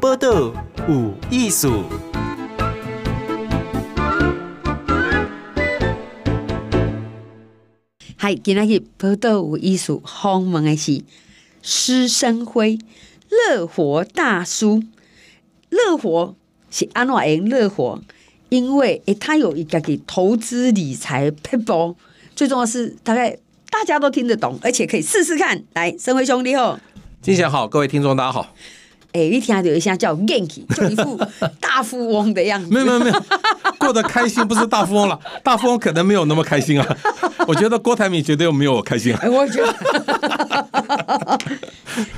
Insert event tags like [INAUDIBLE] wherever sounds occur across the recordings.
报道有艺术。嗨，今天去报道有艺术，访问的是施生辉，乐活大叔。乐活是安怎样乐活？因为诶，他有一个给投资理财撇步，最重要是大概大家都听得懂，而且可以试试看。来，生辉兄弟好，金贤好，各位听众大家好。哎、欸，你听下有一下叫 Ganky，就一副 [LAUGHS] 大富翁的样子。没有没有没有，过得开心不是大富翁了，大富翁可能没有那么开心啊。我觉得郭台铭绝对没有我开心啊。我觉得，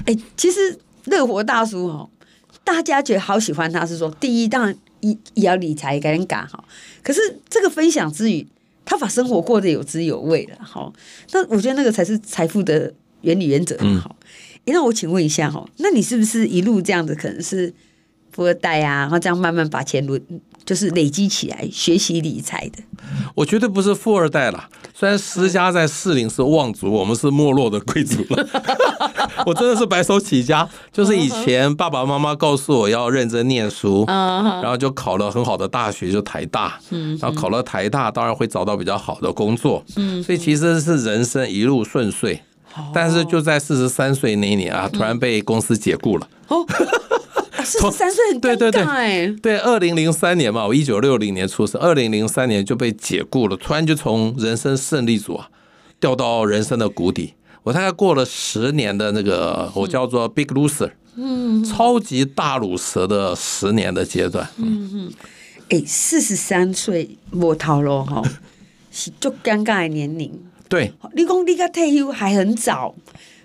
哎、欸，其实乐活大叔哦，大家觉得好喜欢他，是说第一当然也也要理财，赶紧赶好。可是这个分享之余，他把生活过得有滋有味了，好。那我觉得那个才是财富的原理原则，好。嗯那我请问一下哈，那你是不是一路这样子，可能是富二代啊，然后这样慢慢把钱轮，就是累积起来，学习理财的？我绝对不是富二代啦，虽然施家在士林是望族，我们是没落的贵族了。[LAUGHS] 我真的是白手起家，就是以前爸爸妈妈告诉我要认真念书，然后就考了很好的大学，就台大，然后考了台大，当然会找到比较好的工作，所以其实是人生一路顺遂。但是就在四十三岁那一年啊，突然被公司解雇了。哦，[LAUGHS] 四十三岁很尴尬。对对对，对，二零零三年嘛，我一九六零年出生，二零零三年就被解雇了，突然就从人生胜利组啊掉到人生的谷底。我大概过了十年的那个我叫做 Big Loser，嗯，超级大鲁蛇的十年的阶段。嗯嗯，哎，四十三岁摸头路哈，[LAUGHS] 是就尴尬的年龄。对，立功立刻退休还很早，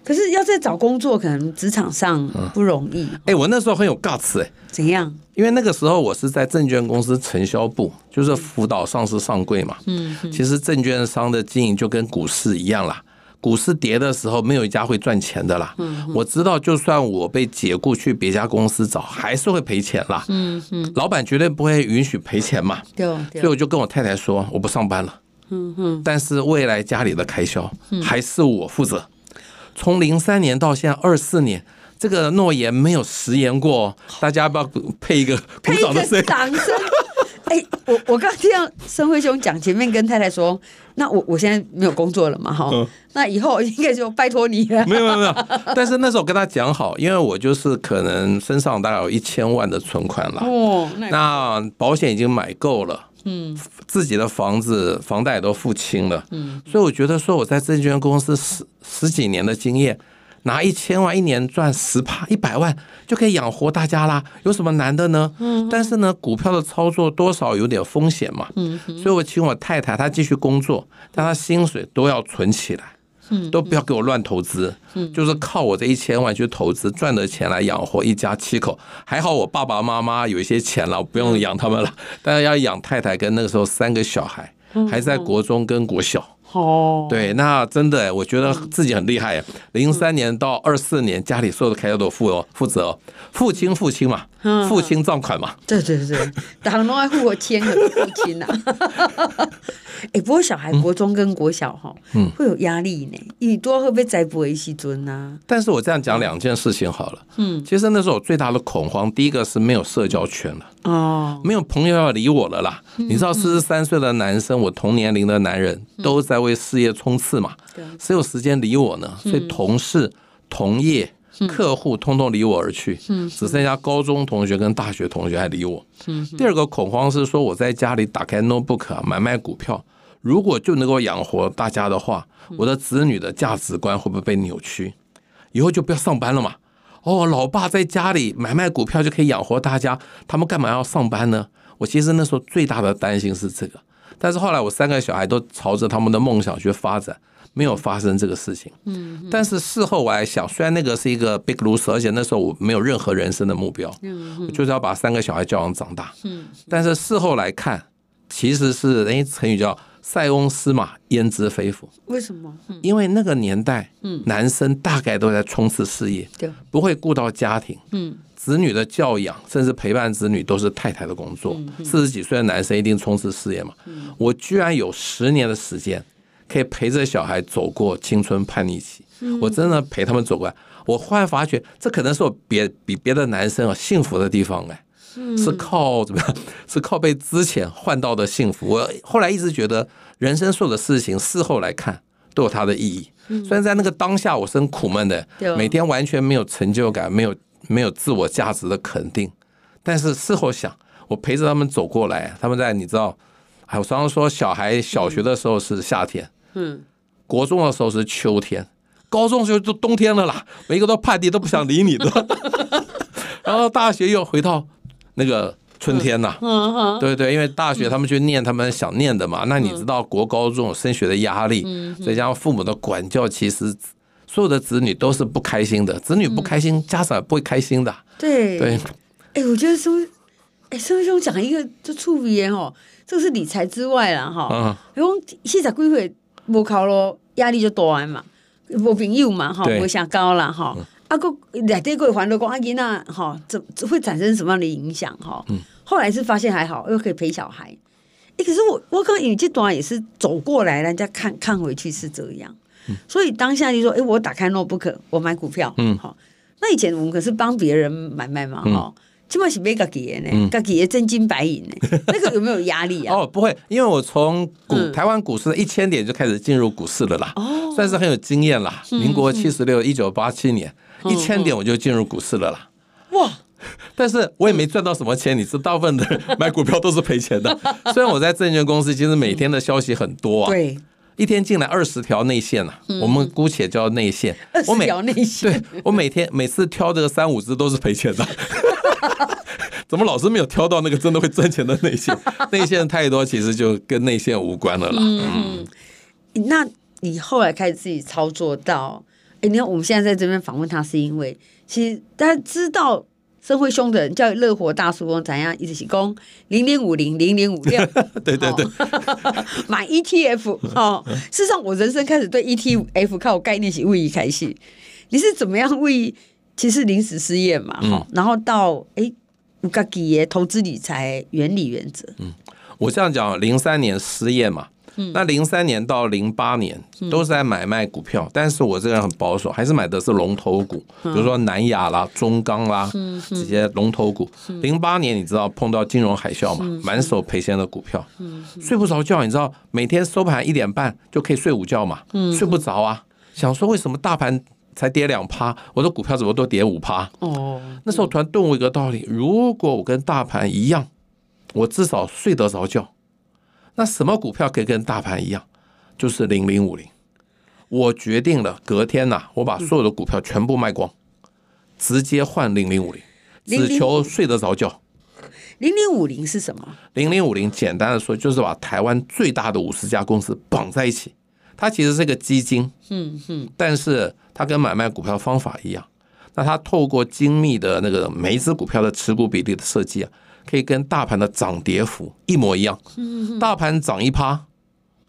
可是要再找工作，可能职场上不容易。哎、欸，我那时候很有 guts 哎，怎样？因为那个时候我是在证券公司承销部，就是辅导上市上柜嘛。嗯，其实证券商的经营就跟股市一样啦，股市跌的时候，没有一家会赚钱的啦。嗯，我知道，就算我被解雇去别家公司找，还是会赔钱啦。嗯嗯，老板绝对不会允许赔钱嘛。对，所以我就跟我太太说，我不上班了。嗯哼，但是未来家里的开销还是我负责。从零三年到现在二四年，这个诺言没有食言过。大家要不要配一个鼓掌的声音？掌声！[LAUGHS] 哎，我我刚听到升辉兄讲，前面跟太太说，那我我现在没有工作了嘛，哈，那以后应该就拜托你了。没有没有没有，[LAUGHS] 但是那时候跟他讲好，因为我就是可能身上大概有一千万的存款了。哦，那保险已经买够了。嗯，自己的房子房贷也都付清了，嗯，所以我觉得说我在证券公司十十几年的经验，拿一千万一年赚十趴一百万就可以养活大家啦，有什么难的呢？嗯，但是呢，股票的操作多少有点风险嘛，嗯，所以我请我太太她继续工作，但她薪水都要存起来。都不要给我乱投资，就是靠我这一千万去投资赚的钱来养活一家七口。还好我爸爸妈妈有一些钱了，不用养他们了，但是要养太太跟那个时候三个小孩，还在国中跟国小。哦，对，那真的，我觉得自己很厉害。零三年到二四年，家里所有的开销都负哦，负责，父亲父亲嘛，父亲账款嘛。对对对，大家都爱付我钱的父亲呐。[LAUGHS] 哎，不过小孩国中跟国小哈，嗯，会有压力呢。你多会被栽培一些尊呐。但是我这样讲两件事情好了，嗯，其实那时候我最大的恐慌，第一个是没有社交圈了，哦，没有朋友要理我了啦。你知道，四十三岁的男生，我同年龄的男人都在为事业冲刺嘛，谁有时间理我呢？所以同事、同业、客户通通离我而去，只剩下高中同学跟大学同学还理我。第二个恐慌是说，我在家里打开 notebook 买卖股票。如果就能够养活大家的话，我的子女的价值观会不会被扭曲？以后就不要上班了嘛？哦，老爸在家里买卖股票就可以养活大家，他们干嘛要上班呢？我其实那时候最大的担心是这个，但是后来我三个小孩都朝着他们的梦想去发展，没有发生这个事情。嗯，但是事后我还想，虽然那个是一个 big loser，而且那时候我没有任何人生的目标，我就是要把三个小孩教养长大。嗯，但是事后来看，其实是哎，成语叫。塞翁失马，焉知非福？为什么？因为那个年代，男生大概都在冲刺事业，不会顾到家庭，子女的教养，甚至陪伴子女都是太太的工作。四十几岁的男生一定冲刺事业嘛？我居然有十年的时间，可以陪着小孩走过青春叛逆期，我真的陪他们走过来。我忽然发觉，这可能是我别比别的男生啊幸福的地方哎，是靠怎么样？是靠被之前换到的幸福。我后来一直觉得，人生所有的事情事后来看都有它的意义。虽然在那个当下我是很苦闷的，每天完全没有成就感，没有没有自我价值的肯定，但是事后想，我陪着他们走过来，他们在你知道，哎，我常常说，小孩小学的时候是夏天，嗯，国中的时候是秋天。高中就都冬天了啦，每一个都叛逆，都不想理你的。[LAUGHS] 然后大学又回到那个春天呐，对对，因为大学他们去念他们想念的嘛。那你知道国高中升学的压力，所以加上父母的管教，其实所有的子女都是不开心的。子女不开心，家长也不会开心的。对对，哎，我觉得松，哎，松兄讲一个就触别哦，这个是理财之外了哈。嗯，因为现在规会不考咯，压力就大嘛。无朋友嘛，哈，无想高了哈，啊个内底个烦恼讲阿囡仔哈，怎会产生什么样的影响哈？嗯，后来是发现还好，又可以陪小孩。哎，可是我我可能有这段也是走过来，人家看看回去是这样，所以当下就说，哎，我打开 notebook，我买股票，嗯，好，那以前我们可是帮别人买卖嘛，哈。起码是买自己的呢，自己的真金白银呢，[LAUGHS] 那个有没有压力啊？哦，不会，因为我从股台湾股市的一千点就开始进入股市了啦，哦，算是很有经验啦。民国七十六，一九八七年，一千点我就进入股市了啦。哇！[LAUGHS] 但是我也没赚到什么钱，你知道，大部分的人 [LAUGHS] 买股票都是赔钱的。虽然我在证券公司，其实每天的消息很多啊，对，一天进来二十条内线啊，我们姑且叫内线。二十条内线，对，我每天每次挑这个三五只都是赔钱的。[LAUGHS] 怎么老是没有挑到那个真的会赚钱的内线？[LAUGHS] 内线太多，其实就跟内线无关了啦。嗯，那你后来开始自己操作到，哎，你看我们现在在这边访问他，是因为其实大家知道生辉兄的人叫乐活大叔公怎样，一直是讲零零五零零零五六，对 [LAUGHS] 对对，[LAUGHS] 买 ETF 哦。事实上，我人生开始对 ETF 靠概念是为一开始，你是怎么样为？其实临时失业嘛，哈、嗯，然后到哎，有自己的投资理财原理原则。嗯，我这样讲，零三年失业嘛，嗯、那零三年到零八年都是在买卖股票，嗯、但是我这个人很保守，还是买的是龙头股，嗯、比如说南亚啦、中钢啦、嗯、这些龙头股。零八、嗯、年你知道碰到金融海啸嘛，满手赔钱的股票，睡不着觉，你知道每天收盘一点半就可以睡午觉嘛，嗯、睡不着啊，想说为什么大盘？才跌两趴，我的股票怎么都跌五趴？哦，那时候突然顿悟一个道理：如果我跟大盘一样，我至少睡得着觉。那什么股票可以跟大盘一样？就是零零五零。我决定了，隔天呐、啊，我把所有的股票全部卖光，直接换零零五零，只求睡得着觉。零零五零是什么？零零五零简单的说，就是把台湾最大的五十家公司绑在一起。它其实是个基金，嗯嗯，但是它跟买卖股票方法一样，那它透过精密的那个每一只股票的持股比例的设计啊，可以跟大盘的涨跌幅一模一样。嗯，大盘涨一趴，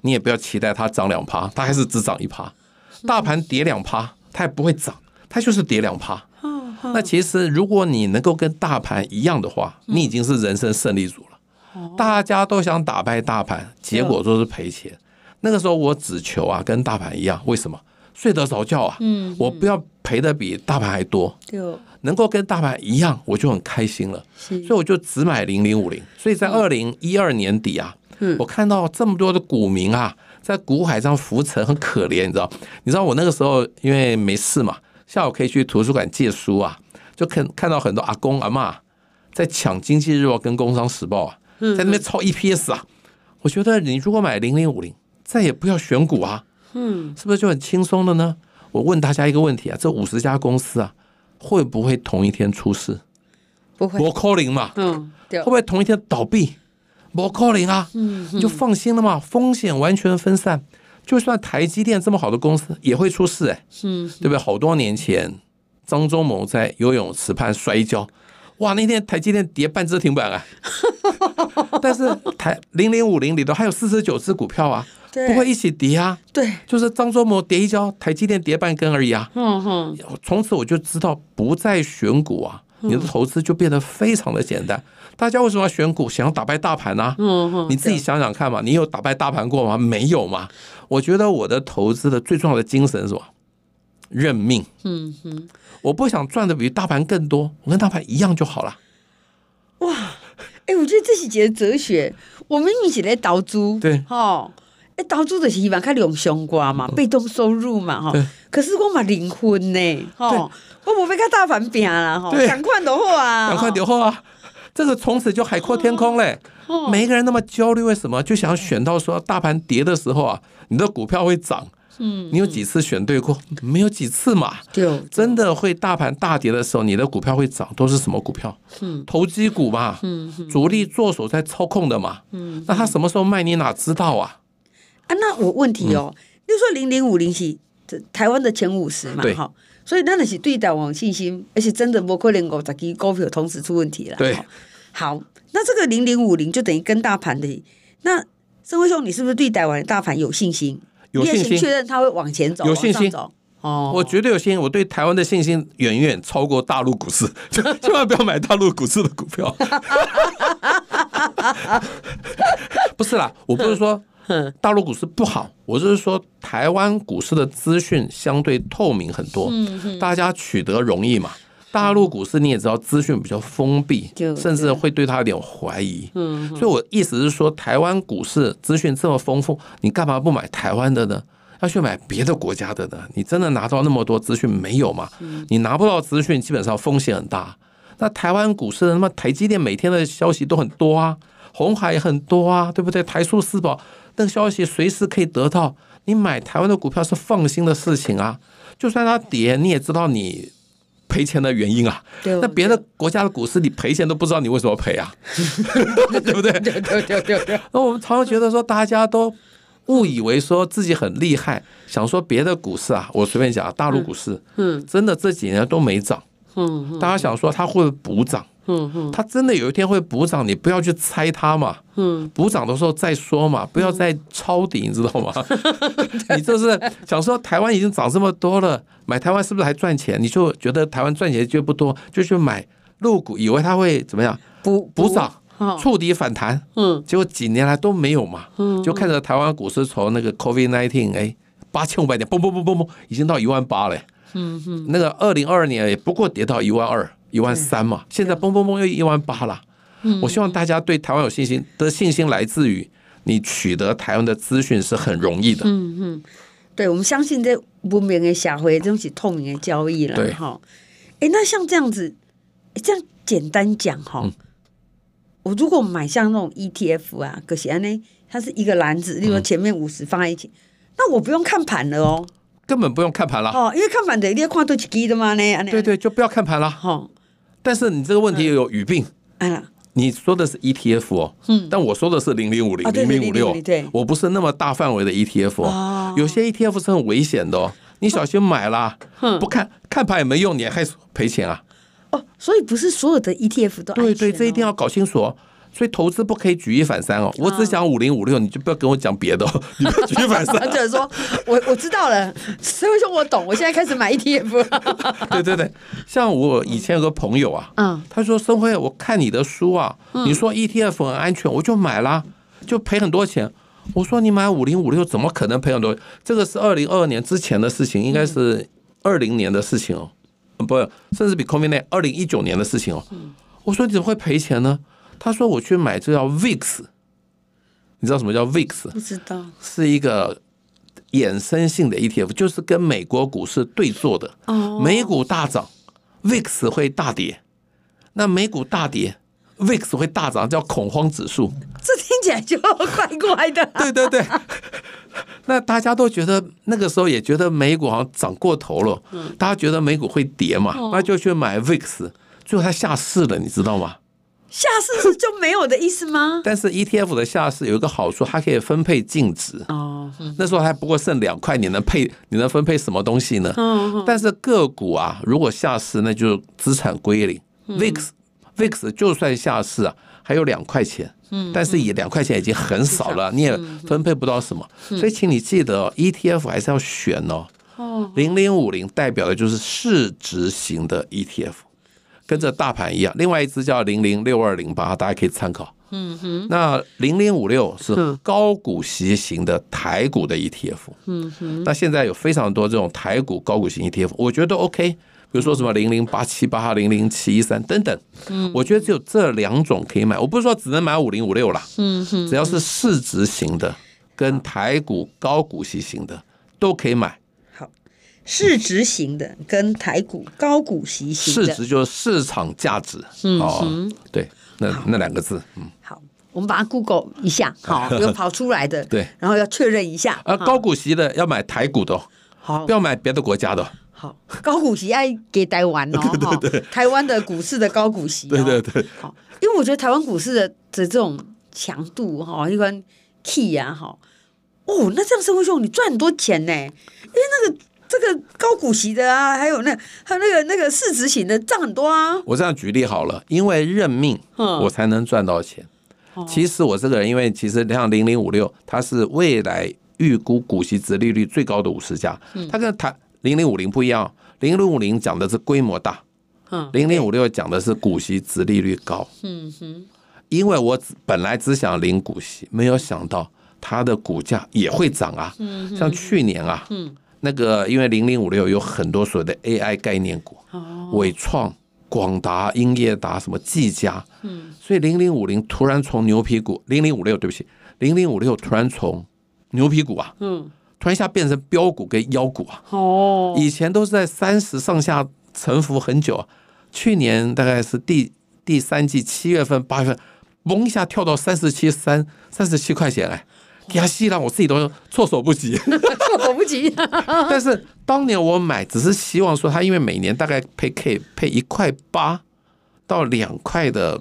你也不要期待它涨两趴，它还是只涨一趴。大盘跌两趴，它也不会涨，它就是跌两趴。那其实如果你能够跟大盘一样的话，你已经是人生胜利组了。大家都想打败大盘，结果都是赔钱。那个时候我只求啊，跟大盘一样，为什么睡得着觉啊？嗯，我不要赔的比大盘还多，对，能够跟大盘一样，我就很开心了。所以我就只买零零五零。所以在二零一二年底啊，我看到这么多的股民啊，在股海上浮沉，很可怜，你知道？你知道我那个时候因为没事嘛，下午可以去图书馆借书啊，就看看到很多阿公阿嬷在抢《经济日报》跟《工商时报》啊，在那边抄 EPS 啊。我觉得你如果买零零五零。再也不要选股啊，嗯，是不是就很轻松了呢？我问大家一个问题啊，这五十家公司啊，会不会同一天出事？不会，不可能嘛，嗯，会不会同一天倒闭？不可能啊，嗯，你就放心了嘛，风险完全分散。就算台积电这么好的公司也会出事哎，嗯，对不对？好多年前，张忠谋在游泳池畔摔跤，哇，那天台积电跌半只停板啊，[LAUGHS] 但是台零零五零里头还有四十九只股票啊。不会一起跌啊！对，就是张忠谋跌一跤，台积电跌半根而已啊。嗯哼，从此我就知道不再选股啊，你的投资就变得非常的简单。大家为什么要选股？想要打败大盘呢？嗯哼，你自己想想看嘛，你有打败大盘过吗？没有嘛。我觉得我的投资的最重要的精神是什么？认命。嗯哼，我不想赚的比大盘更多，我跟大盘一样就好了。哇，哎，我觉得这是一个哲学。我们一起来投资，对，哈，哎，投资的是希望看两相关嘛，被动收入嘛，哈。可是我嘛离婚呢，吼，我不被看大盘拼了，哈，赶快的话，[LAUGHS] 赶快的话，这个从此就海阔天空嘞。每一个人那么焦虑，为什么？就想要选到说大盘跌的时候啊，你的股票会涨。嗯，你有几次选对过？没有几次嘛。对，真的会大盘大跌的时候，你的股票会涨，都是什么股票？嗯，投机股嘛。嗯，主力做手在操控的嘛。嗯，那他什么时候卖，你哪知道啊？啊，那我问题哦，比如说零零五零是台湾的前五十嘛，哈，所以那的是对台湾信心，而且真的不可能五十支股票同时出问题了。对，好，那这个零零五零就等于跟大盘的，那升辉兄，你是不是对台湾的大盘有信心？有信心，确认他会往前走，有信心哦，我绝对有信心。我对台湾的信心远远超过大陆股市，[LAUGHS] 千万不要买大陆股市的股票。[LAUGHS] [LAUGHS] 不是啦，我不是说 [LAUGHS] 大陆股市不好，我就是说台湾股市的资讯相对透明很多，大家取得容易嘛。大陆股市你也知道，资讯比较封闭，甚至会对他有点怀疑。嗯，所以我意思是说，台湾股市资讯这么丰富，你干嘛不买台湾的呢？要去买别的国家的呢？你真的拿到那么多资讯没有嘛？你拿不到资讯，基本上风险很大。那台湾股市，那么台积电每天的消息都很多啊，红海也很多啊，对不对？台塑四宝那个消息随时可以得到，你买台湾的股票是放心的事情啊。就算它跌，你也知道你。赔钱的原因啊，那别的国家的股市你赔钱都不知道你为什么赔啊，[LAUGHS] 对不对？对对对对对。那我们常常觉得说，大家都误以为说自己很厉害，想说别的股市啊，我随便讲，大陆股市，嗯，真的这几年都没涨，嗯，大家想说它会补涨。嗯嗯，它真的有一天会补涨，你不要去猜它嘛。嗯，补涨的时候再说嘛，不要再抄底，你知道吗？[LAUGHS] 你就是想说台湾已经涨这么多了，买台湾是不是还赚钱？你就觉得台湾赚钱就不多，就去买入股，以为它会怎么样？补补涨，触底反弹。嗯，结果几年来都没有嘛。嗯，就看着台湾股市从那个 COVID nineteen 哎八千五百点，嘣嘣嘣嘣嘣，已经到一万八了。嗯嗯，那个二零二二年也不过跌到一万二。一万三嘛，现在嘣嘣嘣又一万八了。我希望大家对台湾有信心，的信心来自于你取得台湾的资讯是很容易的。嗯嗯，对，我们相信这文明的社会，这种是透明的交易了。对哈，哎，那像这样子，这样简单讲哈，我如果买像那种 ETF 啊，可是呢，它是一个篮子，例如前面五十放在一起，那我不用看盘了哦，根本不用看盘了。哦，因为看盘的你要看多几支的嘛呢？对对，就不要看盘了。哈。但是你这个问题又有语病，你说的是 ETF 哦，但我说的是零零五零零零五六，我不是那么大范围的 ETF 哦，有些 ETF 是很危险的哦，你小心买啦，不看看盘也没用，你还赔钱啊。哦，所以不是所有的 ETF 都对对，这一定要搞清楚哦。所以投资不可以举一反三哦，我只讲五零五六，你就不要跟我讲别的哦，[LAUGHS] 你不要举一反三。就是说我我知道了，所以说我懂，我现在开始买 ETF。对对对，像我以前有个朋友啊，嗯，他说生辉，我看你的书啊，你说 ETF 很安全，我就买了，就赔很多钱。我说你买五零五六怎么可能赔很多？这个是二零二二年之前的事情，应该是二零年的事情哦，不，甚至比 COVID 二零一九年的事情哦。我说你怎么会赔钱呢？他说：“我去买这叫 VIX，你知道什么叫 VIX？不知道，是一个衍生性的 ETF，就是跟美国股市对做的。哦，美股大涨，VIX 会大跌；那美股大跌，VIX 会大涨，叫恐慌指数。这听起来就怪怪的。对 [LAUGHS] 对对，[LAUGHS] 那大家都觉得那个时候也觉得美股好像涨过头了，大家觉得美股会跌嘛，那就去买 VIX，最后它下市了，你知道吗？”下市是就没有的意思吗？但是 ETF 的下市有一个好处，它可以分配净值。哦，那时候还不过剩两块，你能配你能分配什么东西呢？嗯，但是个股啊，如果下市，那就资产归零。VIX VIX 就算下市啊，还有两块钱。嗯，但是也两块钱已经很少了，你也分配不到什么。所以，请你记得 ETF 还是要选哦。哦，零零五零代表的就是市值型的 ETF。跟着大盘一样，另外一只叫零零六二零八，大家可以参考。嗯哼，那零零五六是高股息型的台股的 ETF。嗯哼，那现在有非常多这种台股高股息 ETF，我觉得 OK，比如说什么零零八七八、零零七一三等等。嗯，我觉得只有这两种可以买，我不是说只能买五零五六啦。嗯哼，只要是市值型的跟台股高股息型的都可以买。好，市值型的跟台股高股息型的，市值就是市场价值。嗯哼，对，那那两个字，嗯，好。我们把它 Google 一下，好，[LAUGHS] 有跑出来的，对，然后要确认一下。啊，高股息的要买台股的，好，不要买别的国家的。好，高股息爱给台湾哦，[LAUGHS] 对对对，台湾的股市的高股息，对对对。好，因为我觉得台湾股市的的这种强度哈，一般 key 啊，哈，哦，那这样生活兄你赚很多钱呢，因为那个这个高股息的啊，还有那还有那个那个市值型的涨很多啊。我这样举例好了，因为认命，我才能赚到钱。其实我这个人，因为其实像零零五六，它是未来预估股息值利率最高的五十家，它跟台零零五零不一样，零零五零讲的是规模大，零零五六讲的是股息值利率高。嗯哼，因为我本来只想领股息，没有想到它的股价也会涨啊。像去年啊，那个因为零零五六有很多所谓的 AI 概念股，伟创。广达、英业达、什么技嘉，嗯，所以零零五零突然从牛皮股，零零五六对不起，零零五六突然从牛皮股啊，嗯，突然一下变成标股跟妖股啊，哦，以前都是在三十上下沉浮很久啊，去年大概是第第三季七月份八月份，嘣一下跳到三十七三三十七块钱来。亚西让我自己都措手不及，[LAUGHS] 措手不及。[LAUGHS] 但是当年我买，只是希望说，它因为每年大概配 K 配一块八到两块的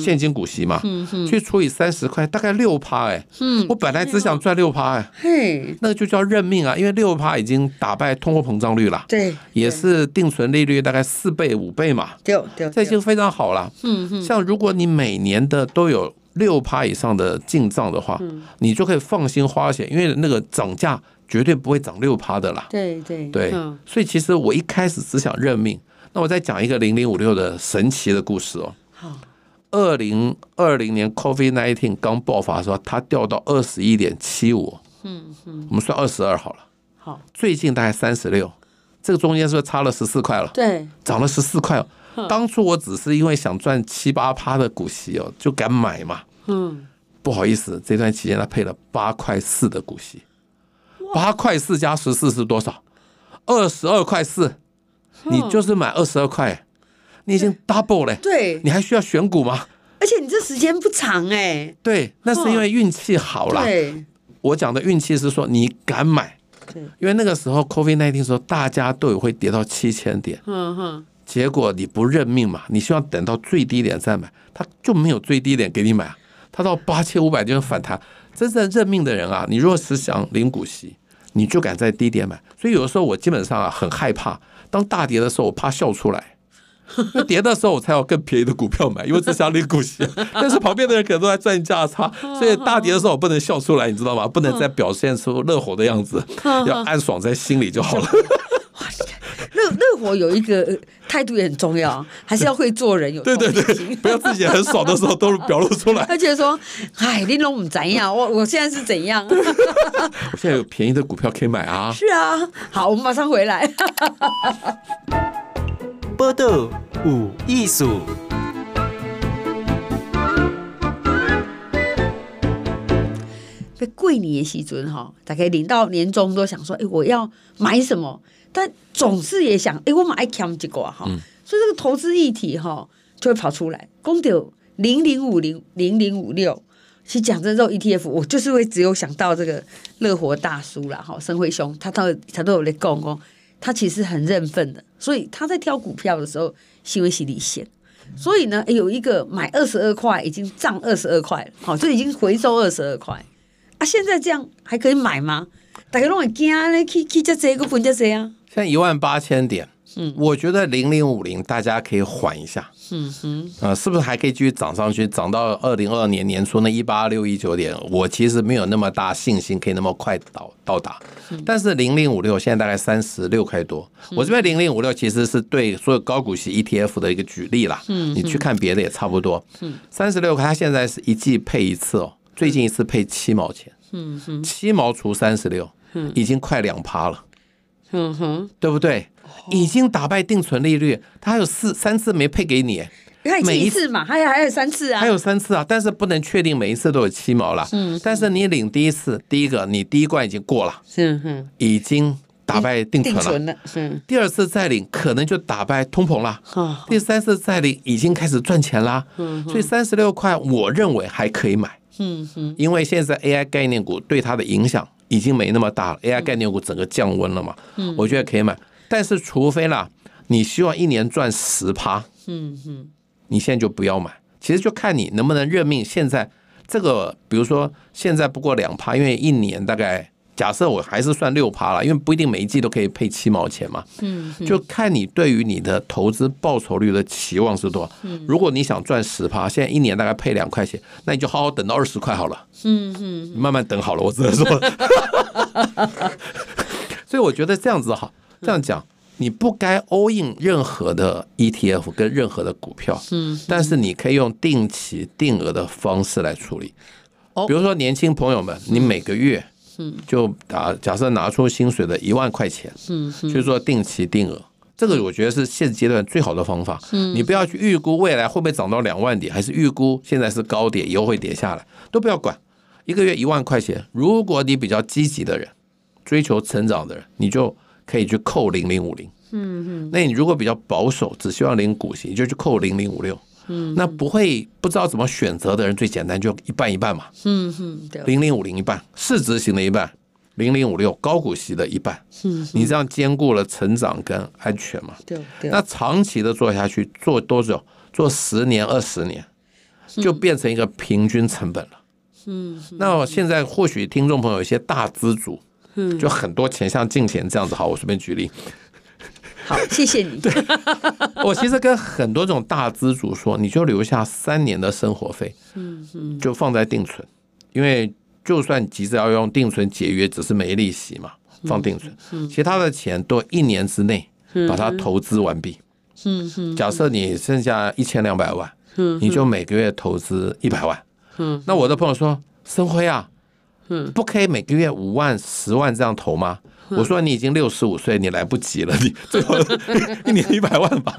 现金股息嘛，去除以三十块，大概六趴哎。我本来只想赚六趴哎，嘿，那个就叫认命啊，因为六趴已经打败通货膨胀率了，对，也是定存利率大概四倍五倍嘛，对对，这已经非常好了。嗯嗯，像如果你每年的都有。六趴以上的进账的话，你就可以放心花钱，因为那个涨价绝对不会涨六趴的啦。对对对，所以其实我一开始只想认命。那我再讲一个零零五六的神奇的故事哦。好，二零二零年 COVID nineteen 刚爆发的时候，它掉到二十一点七五。嗯嗯，我们算二十二好了。好，最近大概三十六，这个中间是不是差了十四块了？对，涨了十四块哦。当初我只是因为想赚七八趴的股息哦，就敢买嘛。嗯，不好意思，这段期间他配了八块四的股息，八块四加十四是多少？二十二块四。你就是买二十二块，你已经 double 了。对，你还需要选股吗？而且你这时间不长哎。对，那是因为运气好了。对，我讲的运气是说你敢买。对，因为那个时候 COVID-19 时候大家都有会跌到七千点。嗯哼。结果你不认命嘛？你希望等到最低点再买，他就没有最低点给你买啊！他到八千五百就反弹。真正认命的人啊，你若是想领股息，你就敢在低点买。所以有的时候我基本上啊很害怕，当大跌的时候我怕笑出来，[LAUGHS] 那跌的时候我才有更便宜的股票买，因为只想领股息。[LAUGHS] 但是旁边的人可能都在赚价差，[LAUGHS] 所以大跌的时候我不能笑出来，你知道吗？不能再表现出乐活的样子，要暗爽在心里就好了。乐乐活有一个态度也很重要，[LAUGHS] 还是要会做人，有对对对，[LAUGHS] 不要自己很爽的时候都表露出来。他觉得说，哎，玲珑怎样？我我现在是怎样？[LAUGHS] 我现在有便宜的股票可以买啊！是啊，好，我们马上回来。报道有艺术。在过年的时阵哈，大概领到年终都想说，哎，我要买什么？但总是也想，哎，我买爱抢这个哈，所以这个投资议题哈就会跑出来。公牛零零五零零零五六，其实讲真，这种 ETF 我就是会只有想到这个乐活大叔啦，哈，生辉兄，他到他都有在讲哦，他其实很认份的，所以他在挑股票的时候，行为洗礼线。所以呢，有一个买二十二块，已经涨二十二块了，好，就已经回收二十二块啊，现在这样还可以买吗？大家都会惊咧，去去这这个分这这啊。像一万八千点，嗯，我觉得零零五零大家可以缓一下，嗯哼，啊，是不是还可以继续涨上去，涨到二零二二年年初那一八六一九点？我其实没有那么大信心可以那么快到到达，但是零零五六现在大概三十六块多，我这边零零五六其实是对所有高股息 ETF 的一个举例啦，嗯，你去看别的也差不多，嗯，三十六块，它现在是一季配一次哦，最近一次配七毛钱，嗯七毛除三十六，已经快两趴了。嗯哼，对不对？已经打败定存利率，他还有四三次没配给你，每一次嘛，还有还有三次啊，还有三次啊，但是不能确定每一次都有七毛了。嗯，但是你领第一次，第一个你第一关已经过了，是嗯，已经打败定存了。定存了，嗯，第二次再领可能就打败通膨了。第三次再领已经开始赚钱啦。嗯，所以三十六块，我认为还可以买。嗯哼，因为现在 AI 概念股对它的影响已经没那么大了，AI 概念股整个降温了嘛。嗯，我觉得可以买。但是，除非啦，你希望一年赚十趴，嗯嗯，你现在就不要买。其实就看你能不能认命。现在这个，比如说现在不过两趴，因为一年大概假设我还是算六趴了，因为不一定每一季都可以配七毛钱嘛。嗯，就看你对于你的投资报酬率的期望是多少。嗯，如果你想赚十趴，现在一年大概配两块钱，那你就好好等到二十块好了。嗯嗯，慢慢等好了，我只能说。[LAUGHS] 所以我觉得这样子好。这样讲，你不该 all in 任何的 ETF 跟任何的股票，嗯，但是你可以用定期定额的方式来处理。比如说年轻朋友们，你每个月，嗯，就打假设拿出薪水的一万块钱，嗯，去做定期定额，这个我觉得是现阶段最好的方法。嗯，你不要去预估未来会不会涨到两万点，还是预估现在是高点，以后会跌下来，都不要管。一个月一万块钱，如果你比较积极的人，追求成长的人，你就。可以去扣零零五零，嗯嗯，那你如果比较保守，只希望领股息，你就去扣零零五六，嗯，那不会不知道怎么选择的人，最简单就一半一半嘛，嗯嗯，对，零零五零一半，市值型的一半，零零五六高股息的一半，嗯，你这样兼顾了成长跟安全嘛，对对，那长期的做下去，做多久？做十年二十年，就变成一个平均成本了，嗯，那我现在或许听众朋友有一些大资主。嗯。就很多钱，像进钱这样子。好，我随便举例。好，谢谢你。对，我其实跟很多这种大资主说，你就留下三年的生活费，嗯嗯，就放在定存，因为就算你急着要用定存解约，只是没利息嘛，放定存，其他的钱都一年之内把它投资完毕。嗯嗯，假设你剩下一千两百万，嗯，你就每个月投资一百万。嗯，那我的朋友说，生辉啊。嗯，不可以每个月五万、十万这样投吗？我说你已经六十五岁，你来不及了，你最后一年一百万吧。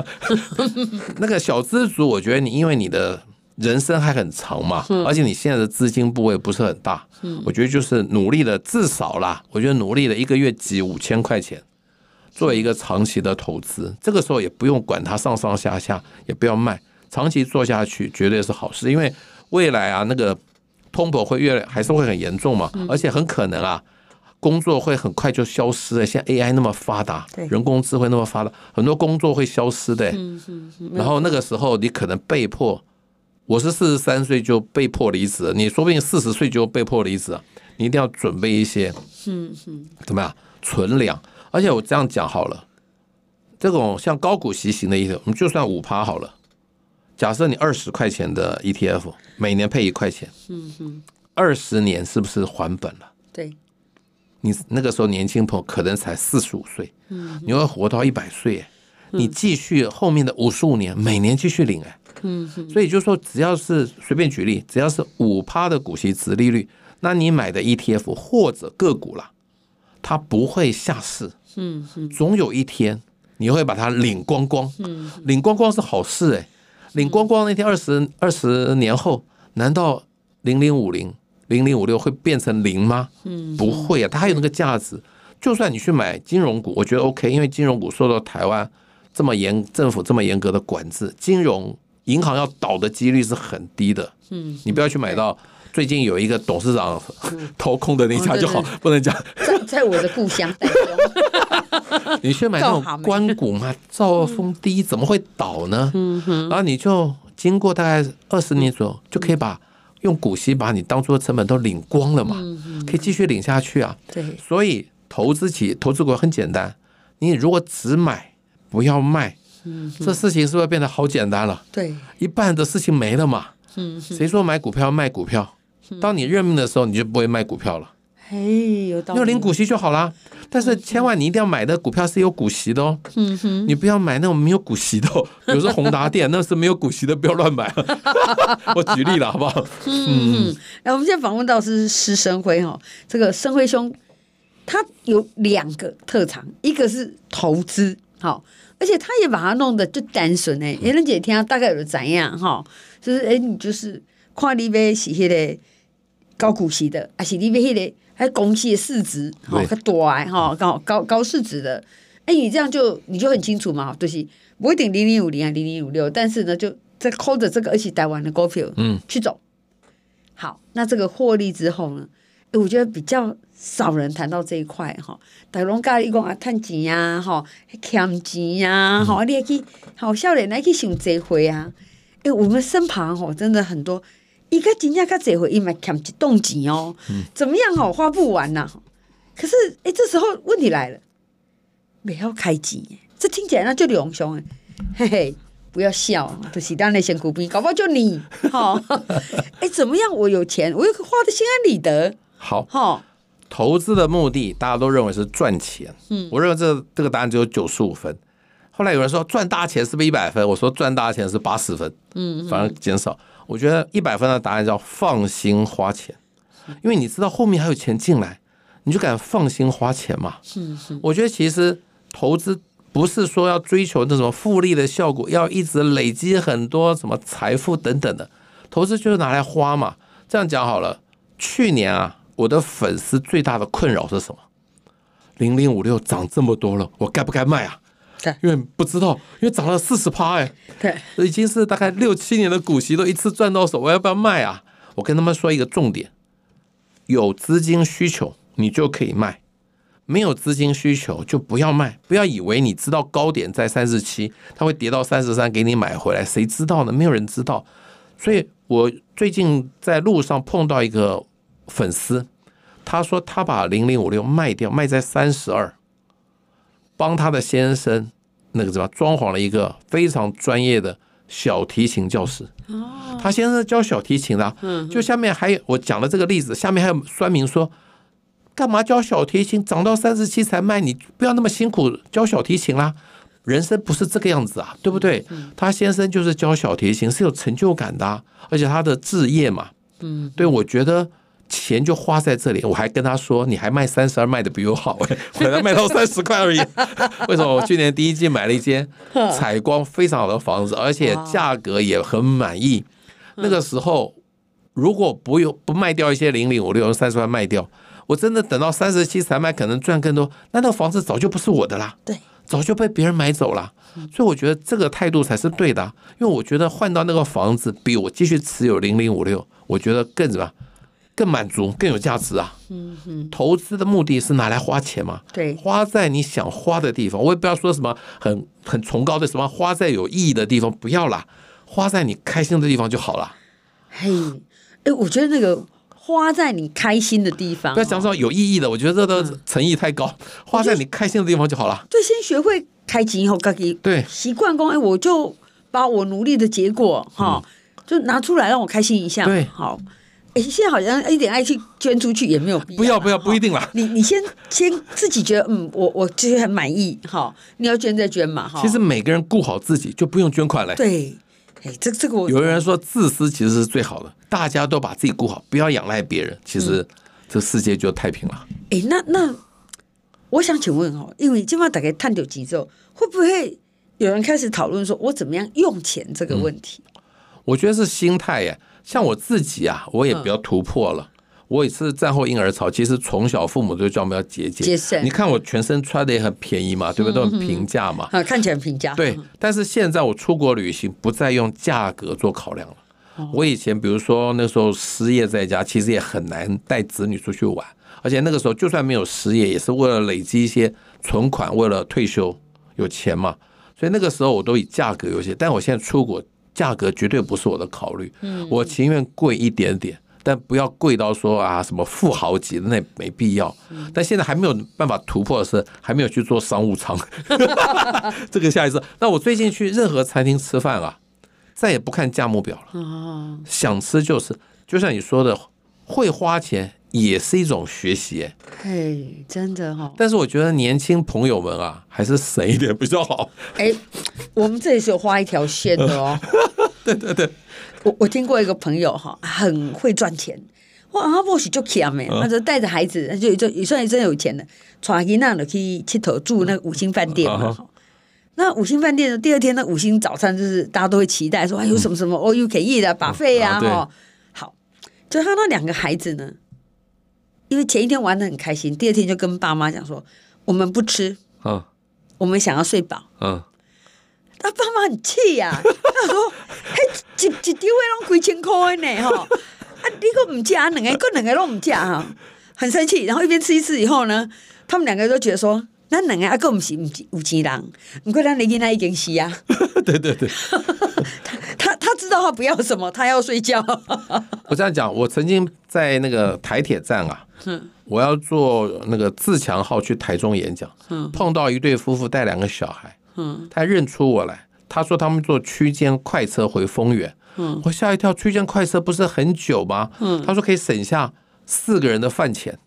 那个小资族，我觉得你因为你的人生还很长嘛，而且你现在的资金部位不是很大，我觉得就是努力的，至少啦，我觉得努力的一个月挤五千块钱，做一个长期的投资，这个时候也不用管它上上下下，也不要卖，长期做下去绝对是好事，因为未来啊那个。通膨会越来还是会很严重嘛，而且很可能啊，工作会很快就消失了。像 AI 那么发达，人工智慧那么发达，很多工作会消失的。然后那个时候你可能被迫，我是四十三岁就被迫离职，你说不定四十岁就被迫离职，你一定要准备一些，怎么样存粮？而且我这样讲好了，这种像高股息型的 ETF，我们就算五趴好了。假设你二十块钱的 ETF，每年配一块钱，嗯哼，二十年是不是还本了？对，你那个时候年轻朋友可能才四十五岁，嗯，你会活到一百岁，你继续后面的五十五年，每年继续领，哎，嗯，所以就说只要是随便举例，只要是五趴的股息值利率，那你买的 ETF 或者个股啦，它不会下市，嗯哼，总有一天你会把它领光光，嗯，领光光是好事，哎。领光光那天，二十二十年后，难道零零五零零零五六会变成零吗？嗯，不会啊，它还有那个价值。就算你去买金融股，我觉得 OK，因为金融股受到台湾这么严政府这么严格的管制，金融银行要倒的几率是很低的。嗯，你不要去买到最近有一个董事长 [LAUGHS] 掏空的那家就好，不能讲在在我的故乡。[LAUGHS] [LAUGHS] 你去买那种关股嘛，兆丰第一怎么会倒呢？然后你就经过大概二十年左右，就可以把用股息把你当初的成本都领光了嘛，可以继续领下去啊。对，所以投资企投资股很简单，你如果只买不要卖，这事情是不是变得好简单了？对，一半的事情没了嘛。谁说买股票卖股票？当你认命的时候，你就不会卖股票了。嘿，有道理。要领股息就好啦，但是千万你一定要买的股票是有股息的哦。嗯哼，你不要买那种没有股息的，比如说宏达电，那是没有股息的，不要乱买。[LAUGHS] 我举例了，好不好？嗯嗯。那我们现在访问到是施生辉哈，这个生辉兄他有两个特长，一个是投资，好，而且他也把它弄得就单纯哎，人姐听大概有怎样哈，就是哎，你就是看你买是迄个高股息的，还是你买迄个还公司的市值好较大哈，高高高市值的，哎，你这样就你就很清楚嘛，就是不一定零零五零啊零零五六，但是呢，就在扣着这个而且台湾的股票嗯去走，好，那这个获利之后呢，哎，我觉得比较。少人谈到这一块哈，大龙家一讲啊，趁钱呀，哈，欠钱呀，哈，你还去好少年来去想这回啊？哎，我们身旁吼，真的很多，一个真正个这回，伊嘛欠一栋钱哦，怎么样哦，花不完呐。可是哎，这时候问题来了，不要开钱，这听起来那就两凶哎，嘿嘿，不要笑，就是当那些股兵，搞不好就你哈。哎，[LAUGHS] 怎么样？我有钱，我又花的心安理得，好哈。投资的目的，大家都认为是赚钱。嗯，我认为这这个答案只有九十五分。后来有人说赚大钱是不是一百分？我说赚大钱是八十分。嗯，反而减少。我觉得一百分的答案叫放心花钱，因为你知道后面还有钱进来，你就敢放心花钱嘛。是是。我觉得其实投资不是说要追求那种复利的效果，要一直累积很多什么财富等等的。投资就是拿来花嘛。这样讲好了，去年啊。我的粉丝最大的困扰是什么？零零五六涨这么多了，我该不该卖啊？对，因为不知道，因为涨了四十趴哎，对，已经是大概六七年的股息都一次赚到手，我要不要卖啊？我跟他们说一个重点：有资金需求你就可以卖，没有资金需求就不要卖。不要以为你知道高点在三十七，它会跌到三十三给你买回来，谁知道呢？没有人知道。所以我最近在路上碰到一个。粉丝，他说他把零零五六卖掉，卖在三十二，帮他的先生那个什么装潢了一个非常专业的小提琴教室。哦，他先生教小提琴的，就下面还有我讲的这个例子，下面还有酸民说，干嘛教小提琴？涨到三十七才卖，你不要那么辛苦教小提琴啦。人生不是这个样子啊，对不对？他先生就是教小提琴，是有成就感的，啊，而且他的置业嘛，嗯，对，我觉得。钱就花在这里，我还跟他说，你还卖三十二，卖的比我好哎，[LAUGHS] 我才卖到 [LAUGHS] 三十块而已。[LAUGHS] 为什么？我去年第一季买了一间采光非常好的房子，而且价格也很满意。那个时候如果不用不卖掉一些零零五六，用三十万卖掉，我真的等到三十七才卖，可能赚更多。那那个房子早就不是我的啦，对，早就被别人买走了。所以我觉得这个态度才是对的，因为我觉得换到那个房子，比我继续持有零零五六，我觉得更什么？更满足，更有价值啊！嗯嗯，投资的目的是拿来花钱嘛？对，花在你想花的地方。我也不要说什么很很崇高的什么，花在有意义的地方不要啦，花在你开心的地方就好了。嘿，哎，我觉得那个花在你开心的地方，不要讲说有意义的，我觉得这都诚意太高。嗯、花在你开心的地方就好了。就先学会开心以后，自己对习惯功，哎，我就把我努力的结果哈，嗯、就拿出来让我开心一下。对，好。现在好像一点爱去捐出去也没有必要。不要不要，不一定啦。你你先先自己觉得嗯，我我其实很满意哈。你要捐再捐嘛哈。其实每个人顾好自己就不用捐款了。对，哎，这这个我有人说自私其实是最好的，大家都把自己顾好，不要仰赖别人，其实这世界就太平了。哎，那那我想请问哦，因为今晚大概探究几周，会不会有人开始讨论说我怎么样用钱这个问题？我觉得是心态耶。像我自己啊，我也不要突破了。我也是战后婴儿潮，其实从小父母都叫我们要节俭。节省。你看我全身穿的也很便宜嘛，对不对？都很平价嘛。啊，看起来很平价。对，但是现在我出国旅行不再用价格做考量了。我以前比如说那时候失业在家，其实也很难带子女出去玩，而且那个时候就算没有失业，也是为了累积一些存款，为了退休有钱嘛。所以那个时候我都以价格优先，但我现在出国。价格绝对不是我的考虑，我情愿贵一点点，但不要贵到说啊什么富豪级，那没必要。但现在还没有办法突破的是，还没有去做商务舱，[LAUGHS] [LAUGHS] 这个下一次。那我最近去任何餐厅吃饭啊，再也不看价目表了，想吃就是，就像你说的，会花钱。也是一种学习，哎，嘿，真的哈、哦。但是我觉得年轻朋友们啊，还是省一点比较好。[LAUGHS] 哎，我们这里是有画一条线的哦。[LAUGHS] 对对对，我我听过一个朋友哈，很会赚钱，哇，他或许就强哎，他就带着孩子，就就也算也真有钱的，带囡仔去去头住那个五星饭店嘛。那五星饭店的第二天的五星早餐就是大家都会期待说，哎，有什么什么 all you can eat 的 buffet 啊，哈，好，就他那两个孩子呢，因为前一天玩的很开心，第二天就跟爸妈讲说，我们不吃，嗯，我们想要睡饱，嗯，他爸妈很气呀，他说，[LAUGHS] 嘿，一一丢位拢几千块呢，吼，啊，你个唔吃啊，两个，个两个都唔吃哈，很生气，然后一边吃一次以后呢，他们两个都觉得说。那两个阿哥不是有有钱人，不过咱你囡仔已经死啊。对 [LAUGHS] 对对，[LAUGHS] 知道他不要什么，他要睡觉。[LAUGHS] 我这样讲，我曾经在那个台铁站啊，嗯，我要坐那个自强号去台中演讲，嗯，碰到一对夫妇带两个小孩，嗯，他认出我来，他说他们坐区间快车回丰原，嗯，我吓一跳，区间快车不是很久吗？嗯，他说可以省下四个人的饭钱。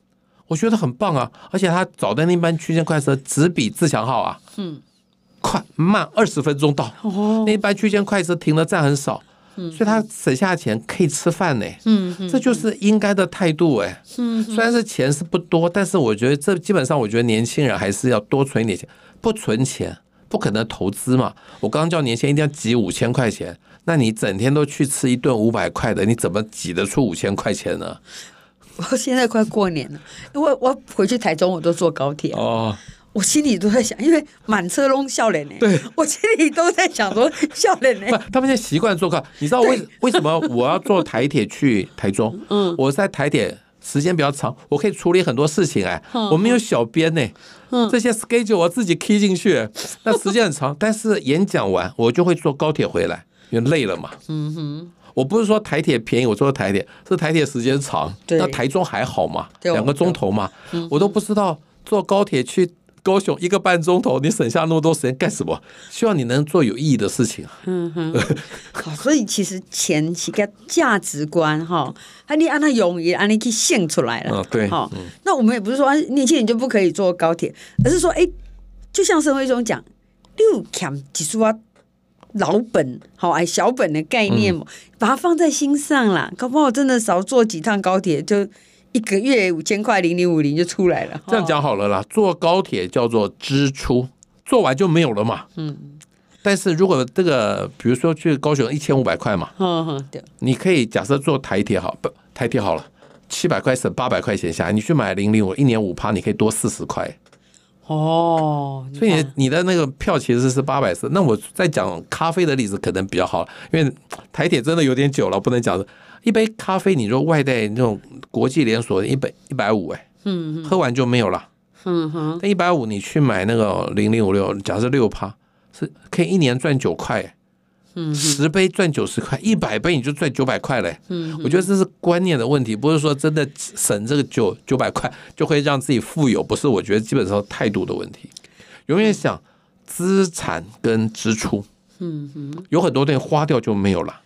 我觉得很棒啊，而且他找的那班区间快车只比自强号啊，嗯，快慢二十分钟到。哦，那班区间快车停的站很少，嗯，所以他省下钱可以吃饭呢。嗯，这就是应该的态度哎。嗯，虽然是钱是不多，但是我觉得这基本上，我觉得年轻人还是要多存一点钱，不存钱不可能投资嘛。我刚刚叫年轻人一定要挤五千块钱，那你整天都去吃一顿五百块的，你怎么挤得出五千块钱呢？[LAUGHS] 我现在快过年了，因为我回去台中我都坐高铁哦，我心里都在想，因为满车拢笑脸呢，对，我心里都在想说 [LAUGHS] 笑脸呢。他们现在习惯坐客，你知道为为什么我要坐台铁去台中？嗯，我在台铁时间比较长，我可以处理很多事情哎，我们有小编呢，嗯，这些 schedule 我自己 key 进去，那时间很长，[LAUGHS] 但是演讲完我就会坐高铁回来，因为累了嘛。嗯哼。我不是说台铁便宜，我说台铁是台铁时间长，那台中还好嘛，两个钟头嘛，我都不知道坐高铁去高雄一个半钟头，你省下那么多时间干什么？希望你能做有意义的事情。嗯哼，[LAUGHS] 好，所以其实钱是个价值观哈，啊你按他容易，按你去献出来了。嗯，对，好，那我们也不是说年轻人就不可以坐高铁，而是说，哎，就像生活中讲，六强几数啊。老本好哎，小本的概念，嗯、把它放在心上啦。搞不好真的少坐几趟高铁，就一个月五千块零零五零就出来了。这样讲好了啦，坐高铁叫做支出，做完就没有了嘛。嗯。但是如果这个，比如说去高雄一千五百块嘛，嗯哼，对。你可以假设坐台铁好，不台铁好了，七百块省八百块钱下来，你去买零零五，一年五趴，你可以多四十块。哦，所以你的那个票其实是八百四。那我再讲咖啡的例子可能比较好，因为台铁真的有点久了，不能讲。一杯咖啡，你说外带那种国际连锁，一杯一百五，哎，嗯，喝完就没有了，嗯哼。那一百五你去买那个零零五六，假设六趴，是可以一年赚九块。嗯，十杯赚九十块，一百杯你就赚九百块嘞。嗯，我觉得这是观念的问题，不是说真的省这个九九百块就会让自己富有，不是。我觉得基本上态度的问题，永远想资产跟支出。嗯哼，有很多东西花掉就没有了。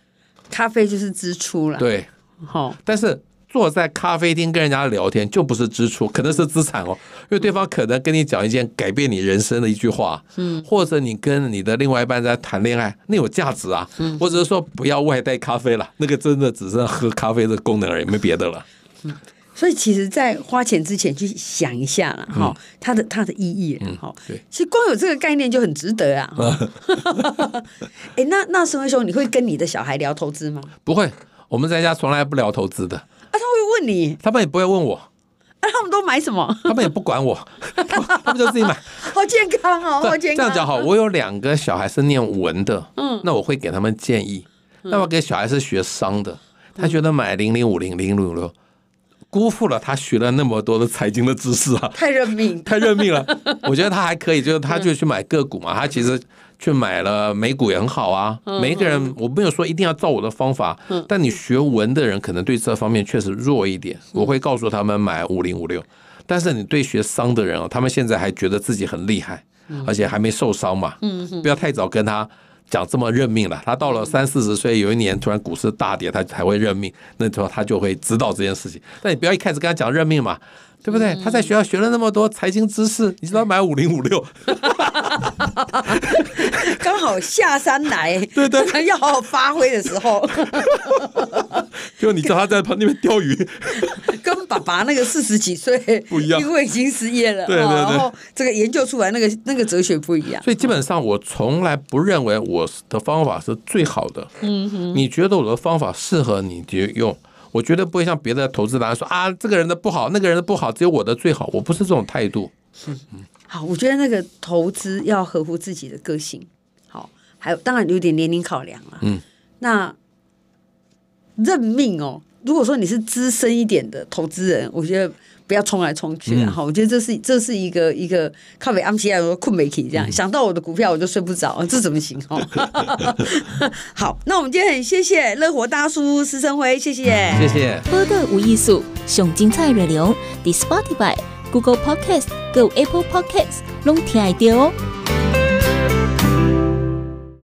咖啡就是支出了。对，好，但是。坐在咖啡厅跟人家聊天就不是支出，可能是资产哦，因为对方可能跟你讲一件改变你人生的一句话，嗯，或者你跟你的另外一半在谈恋爱，那有价值啊，嗯，或者是说不要外带咖啡了，那个真的只是喝咖啡的功能而已，没别的了。嗯，所以其实，在花钱之前去想一下了哈，它的它的意义，嗯，好，对，其实光有这个概念就很值得啊。[LAUGHS] 哎，那那升辉兄，你会跟你的小孩聊投资吗？不会，我们在家从来不聊投资的。啊他会问你，他们也不会问我。啊，他们都买什么？他们也不管我，[LAUGHS] 他们就自己买。好健康哦，好健康。这样讲好，我有两个小孩是念文的，嗯，那我会给他们建议。那我给小孩是学商的，他觉得买零零五零零零五六，辜负了他学了那么多的财经的知识啊，[LAUGHS] 太认命，[LAUGHS] 太认命了。我觉得他还可以，就是他就去买个股嘛，他其实。去买了美股也很好啊。每一个人我没有说一定要照我的方法，但你学文的人可能对这方面确实弱一点。我会告诉他们买五零五六，但是你对学商的人哦，他们现在还觉得自己很厉害，而且还没受伤嘛。不要太早跟他讲这么认命了。他到了三四十岁，有一年突然股市大跌，他才会认命，那时候他就会知道这件事情。但你不要一开始跟他讲认命嘛。对不对？他在学校学了那么多财经知识，你知道买五零五六，[LAUGHS] 刚好下山来，对对，[LAUGHS] 要好好发挥的时候，[LAUGHS] 就你知道他在旁边钓鱼，跟跟爸爸那个四十几岁不一样，因为已经失业了，对对对，然后这个研究出来那个那个哲学不一样。所以基本上我从来不认为我的方法是最好的。嗯哼，你觉得我的方法适合你就用，我绝对不会像别的投资人说啊，这个人的不好，那个人的不好，只有我的最好。我不是这种态度。是，好，我觉得那个投资要合乎自己的个性。好，还有当然有点年龄考量了。嗯，那。认命哦！如果说你是资深一点的投资人，我觉得不要冲来冲去的哈。嗯、我觉得这是这是一个一个靠北安西亚说困没起这样，嗯、想到我的股票我就睡不着，这怎么行哦？[LAUGHS] 好，那我们今天很谢谢乐活大叔施生辉，谢谢，谢谢。播个无艺术，熊精彩内容，The Spotify、Google Podcast、Go Apple Podcasts，拢听得到哦。